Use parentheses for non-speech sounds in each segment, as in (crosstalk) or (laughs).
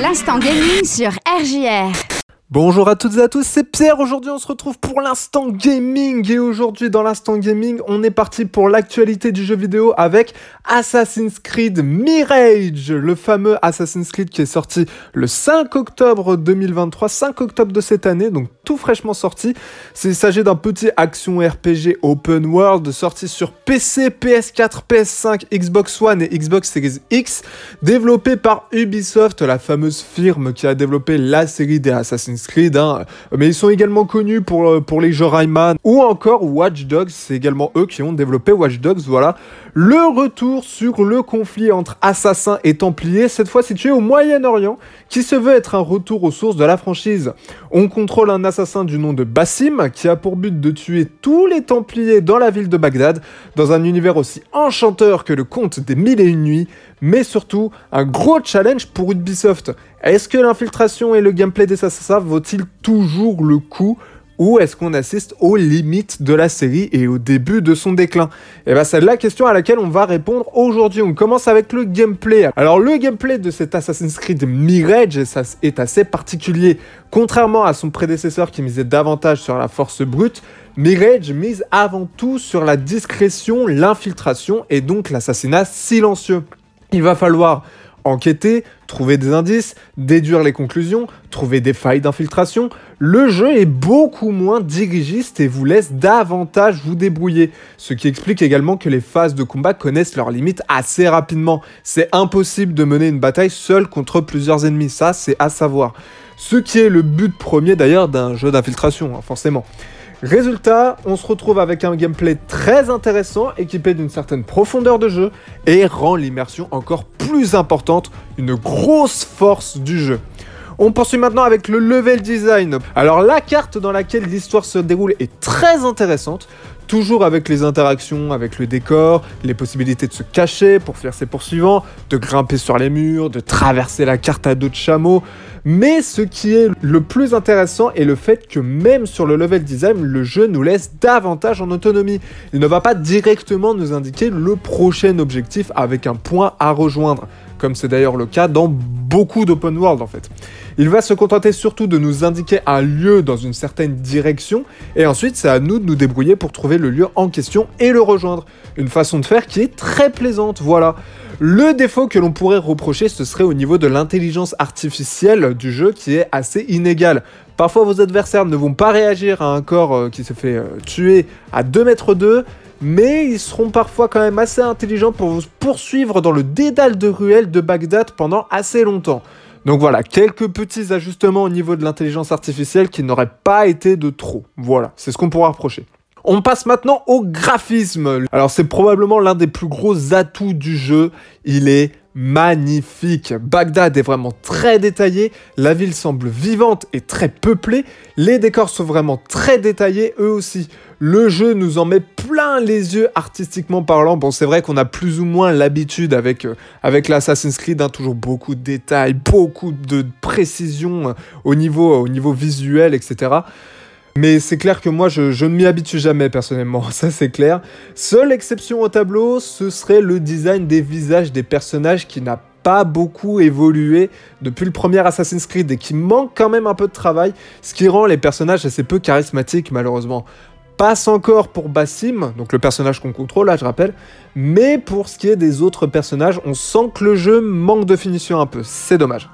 L'instant gaming sur RJR. Bonjour à toutes et à tous, c'est Pierre. Aujourd'hui, on se retrouve pour l'instant gaming. Et aujourd'hui, dans l'instant gaming, on est parti pour l'actualité du jeu vidéo avec Assassin's Creed Mirage, le fameux Assassin's Creed qui est sorti le 5 octobre 2023, 5 octobre de cette année, donc tout fraîchement sorti. Il s'agit d'un petit action RPG open world sorti sur PC, PS4, PS5, Xbox One et Xbox Series X, développé par Ubisoft, la fameuse firme qui a développé la série des Assassin's Hein. mais ils sont également connus pour, euh, pour les jeux Rayman ou encore Watch Dogs, c'est également eux qui ont développé Watch Dogs, voilà. Le retour sur le conflit entre assassins et templiers, cette fois situé au Moyen-Orient, qui se veut être un retour aux sources de la franchise. On contrôle un assassin du nom de Bassim, qui a pour but de tuer tous les templiers dans la ville de Bagdad, dans un univers aussi enchanteur que le conte des mille et une nuits, mais surtout un gros challenge pour Ubisoft. Est-ce que l'infiltration et le gameplay des assassins vaut-il toujours le coup? Ou est-ce qu'on assiste aux limites de la série et au début de son déclin? Et eh bien c'est la question à laquelle on va répondre aujourd'hui. On commence avec le gameplay. Alors le gameplay de cet Assassin's Creed Mirage est assez particulier. Contrairement à son prédécesseur qui misait davantage sur la force brute, Mirage mise avant tout sur la discrétion, l'infiltration et donc l'assassinat silencieux. Il va falloir enquêter, trouver des indices, déduire les conclusions, trouver des failles d'infiltration. Le jeu est beaucoup moins dirigiste et vous laisse davantage vous débrouiller. Ce qui explique également que les phases de combat connaissent leurs limites assez rapidement. C'est impossible de mener une bataille seule contre plusieurs ennemis, ça c'est à savoir. Ce qui est le but premier d'ailleurs d'un jeu d'infiltration, hein, forcément. Résultat, on se retrouve avec un gameplay très intéressant, équipé d'une certaine profondeur de jeu, et rend l'immersion encore plus importante, une grosse force du jeu. On poursuit maintenant avec le level design. Alors la carte dans laquelle l'histoire se déroule est très intéressante, toujours avec les interactions avec le décor, les possibilités de se cacher pour faire ses poursuivants, de grimper sur les murs, de traverser la carte à dos de chameau. Mais ce qui est le plus intéressant est le fait que même sur le level design, le jeu nous laisse davantage en autonomie. Il ne va pas directement nous indiquer le prochain objectif avec un point à rejoindre, comme c'est d'ailleurs le cas dans beaucoup d'open world en fait. Il va se contenter surtout de nous indiquer un lieu dans une certaine direction, et ensuite c'est à nous de nous débrouiller pour trouver le lieu en question et le rejoindre. Une façon de faire qui est très plaisante, voilà. Le défaut que l'on pourrait reprocher, ce serait au niveau de l'intelligence artificielle du jeu qui est assez inégale. Parfois vos adversaires ne vont pas réagir à un corps euh, qui se fait euh, tuer à 2 mètres 2, mais ils seront parfois quand même assez intelligents pour vous poursuivre dans le dédale de ruelles de Bagdad pendant assez longtemps. Donc voilà, quelques petits ajustements au niveau de l'intelligence artificielle qui n'auraient pas été de trop. Voilà, c'est ce qu'on pourra reprocher. On passe maintenant au graphisme. Alors c'est probablement l'un des plus gros atouts du jeu. Il est magnifique. Bagdad est vraiment très détaillé, la ville semble vivante et très peuplée, les décors sont vraiment très détaillés eux aussi. Le jeu nous en met plein les yeux artistiquement parlant. Bon, c'est vrai qu'on a plus ou moins l'habitude avec, euh, l'Assassin's Creed, hein, toujours beaucoup de détails, beaucoup de précision euh, au niveau visuel, etc. Mais c'est clair que moi, je, ne m'y habitue jamais personnellement, (laughs) ça c'est clair. Seule exception au tableau, ce serait le design des visages des personnages qui n'a pas beaucoup évolué depuis le premier Assassin's Creed et qui manque quand même un peu de travail, ce qui rend les personnages assez peu charismatiques malheureusement. Passe encore pour Bassim, donc le personnage qu'on contrôle là je rappelle, mais pour ce qui est des autres personnages, on sent que le jeu manque de finition un peu, c'est dommage.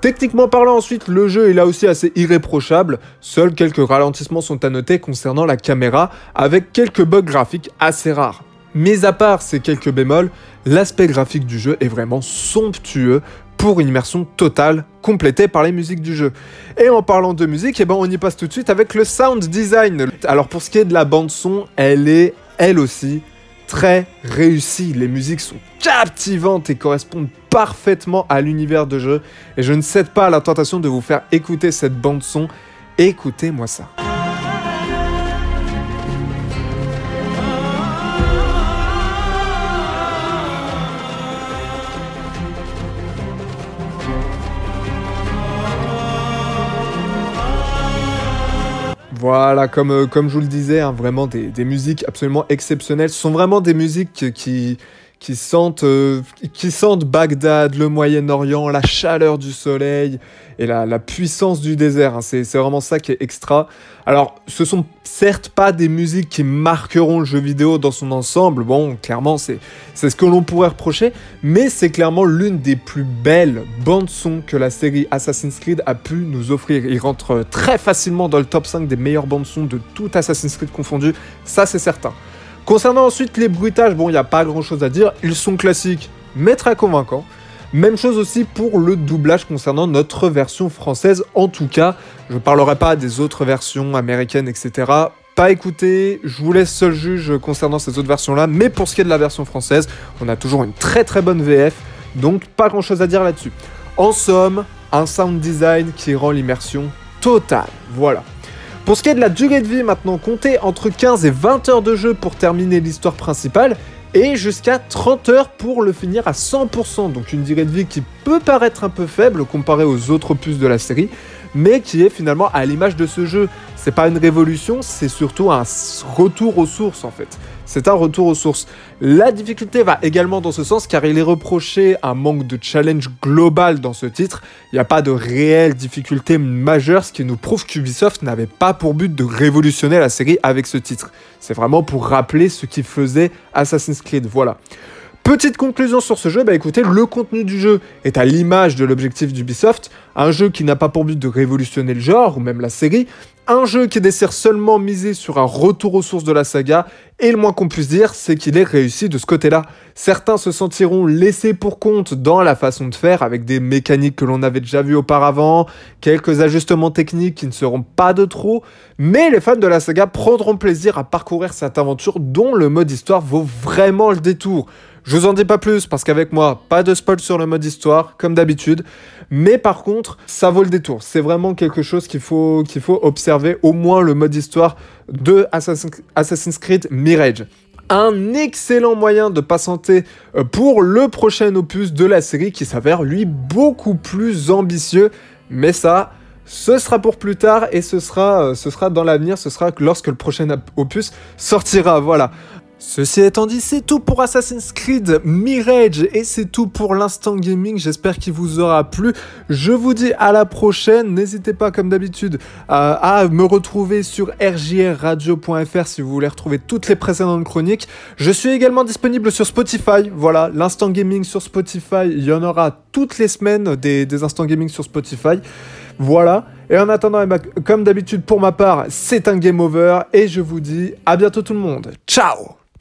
Techniquement parlant ensuite, le jeu est là aussi assez irréprochable, seuls quelques ralentissements sont à noter concernant la caméra, avec quelques bugs graphiques assez rares. Mais à part ces quelques bémols, l'aspect graphique du jeu est vraiment somptueux pour une immersion totale complétée par les musiques du jeu. Et en parlant de musique, eh ben on y passe tout de suite avec le sound design. Alors pour ce qui est de la bande son, elle est elle aussi très réussi. Les musiques sont captivantes et correspondent parfaitement à l'univers de jeu. Et je ne cède pas à la tentation de vous faire écouter cette bande son. Écoutez-moi ça. Voilà, comme, euh, comme je vous le disais, hein, vraiment des, musiques absolument exceptionnelles. Ce sont vraiment des musiques qui, qui sentent, euh, qui Bagdad, le Moyen-Orient, la chaleur du soleil et la, la puissance du désert. Hein. C'est vraiment ça qui est extra. Alors, ce sont certes pas des musiques qui marqueront le jeu vidéo dans son ensemble. Bon, clairement, c'est ce que l'on pourrait reprocher, mais c'est clairement l'une des plus belles bandes son que la série Assassin's Creed a pu nous offrir. Il rentre très facilement dans le top 5 des meilleures bandes son de tout Assassin's Creed confondu. Ça, c'est certain. Concernant ensuite les bruitages, bon, il n'y a pas grand chose à dire. Ils sont classiques, mais très convaincants. Même chose aussi pour le doublage concernant notre version française. En tout cas, je ne parlerai pas des autres versions américaines, etc. Pas écouté, je vous laisse seul juge concernant ces autres versions-là. Mais pour ce qui est de la version française, on a toujours une très très bonne VF. Donc pas grand chose à dire là-dessus. En somme, un sound design qui rend l'immersion totale. Voilà. Pour ce qui est de la durée de vie maintenant, comptez entre 15 et 20 heures de jeu pour terminer l'histoire principale et jusqu'à 30 heures pour le finir à 100%. Donc une durée de vie qui peut paraître un peu faible comparée aux autres opus de la série, mais qui est finalement à l'image de ce jeu. C'est pas une révolution, c'est surtout un retour aux sources en fait c'est un retour aux sources. La difficulté va également dans ce sens car il est reproché un manque de challenge global dans ce titre. Il n'y a pas de réelle difficulté majeure, ce qui nous prouve qu'Ubisoft n'avait pas pour but de révolutionner la série avec ce titre. C'est vraiment pour rappeler ce qui faisait Assassin's Creed. Voilà. Petite conclusion sur ce jeu, bah écoutez, le contenu du jeu est à l'image de l'objectif d'Ubisoft, un jeu qui n'a pas pour but de révolutionner le genre, ou même la série, un jeu qui dessert seulement miser sur un retour aux sources de la saga, et le moins qu'on puisse dire, c'est qu'il est réussi de ce côté-là. Certains se sentiront laissés pour compte dans la façon de faire, avec des mécaniques que l'on avait déjà vues auparavant, quelques ajustements techniques qui ne seront pas de trop, mais les fans de la saga prendront plaisir à parcourir cette aventure dont le mode histoire vaut vraiment le détour. Je vous en dis pas plus parce qu'avec moi, pas de spoil sur le mode histoire, comme d'habitude. Mais par contre, ça vaut le détour. C'est vraiment quelque chose qu'il faut, observer, au moins le mode histoire de Assassin's Creed Mirage un excellent moyen de patienter euh, pour le prochain opus de la série qui s'avère lui beaucoup plus ambitieux. Mais ça, ce sera pour plus tard et ce sera, euh, ce sera dans l'avenir, ce sera lorsque le prochain opus sortira. Voilà. Ceci étant dit, c'est tout pour Assassin's Creed Mirage et c'est tout pour l'instant gaming. J'espère qu'il vous aura plu. Je vous dis à la prochaine. N'hésitez pas, comme d'habitude, à, me retrouver sur rjrradio.fr si vous voulez retrouver toutes les précédentes chroniques. Je suis également disponible sur Spotify. Voilà, l'instant gaming sur Spotify. Il y en aura toutes les semaines des, des instants gaming sur Spotify. Voilà. Et en attendant, eh ben, comme d'habitude pour ma part, c'est un game over et je vous dis à bientôt tout le monde. Ciao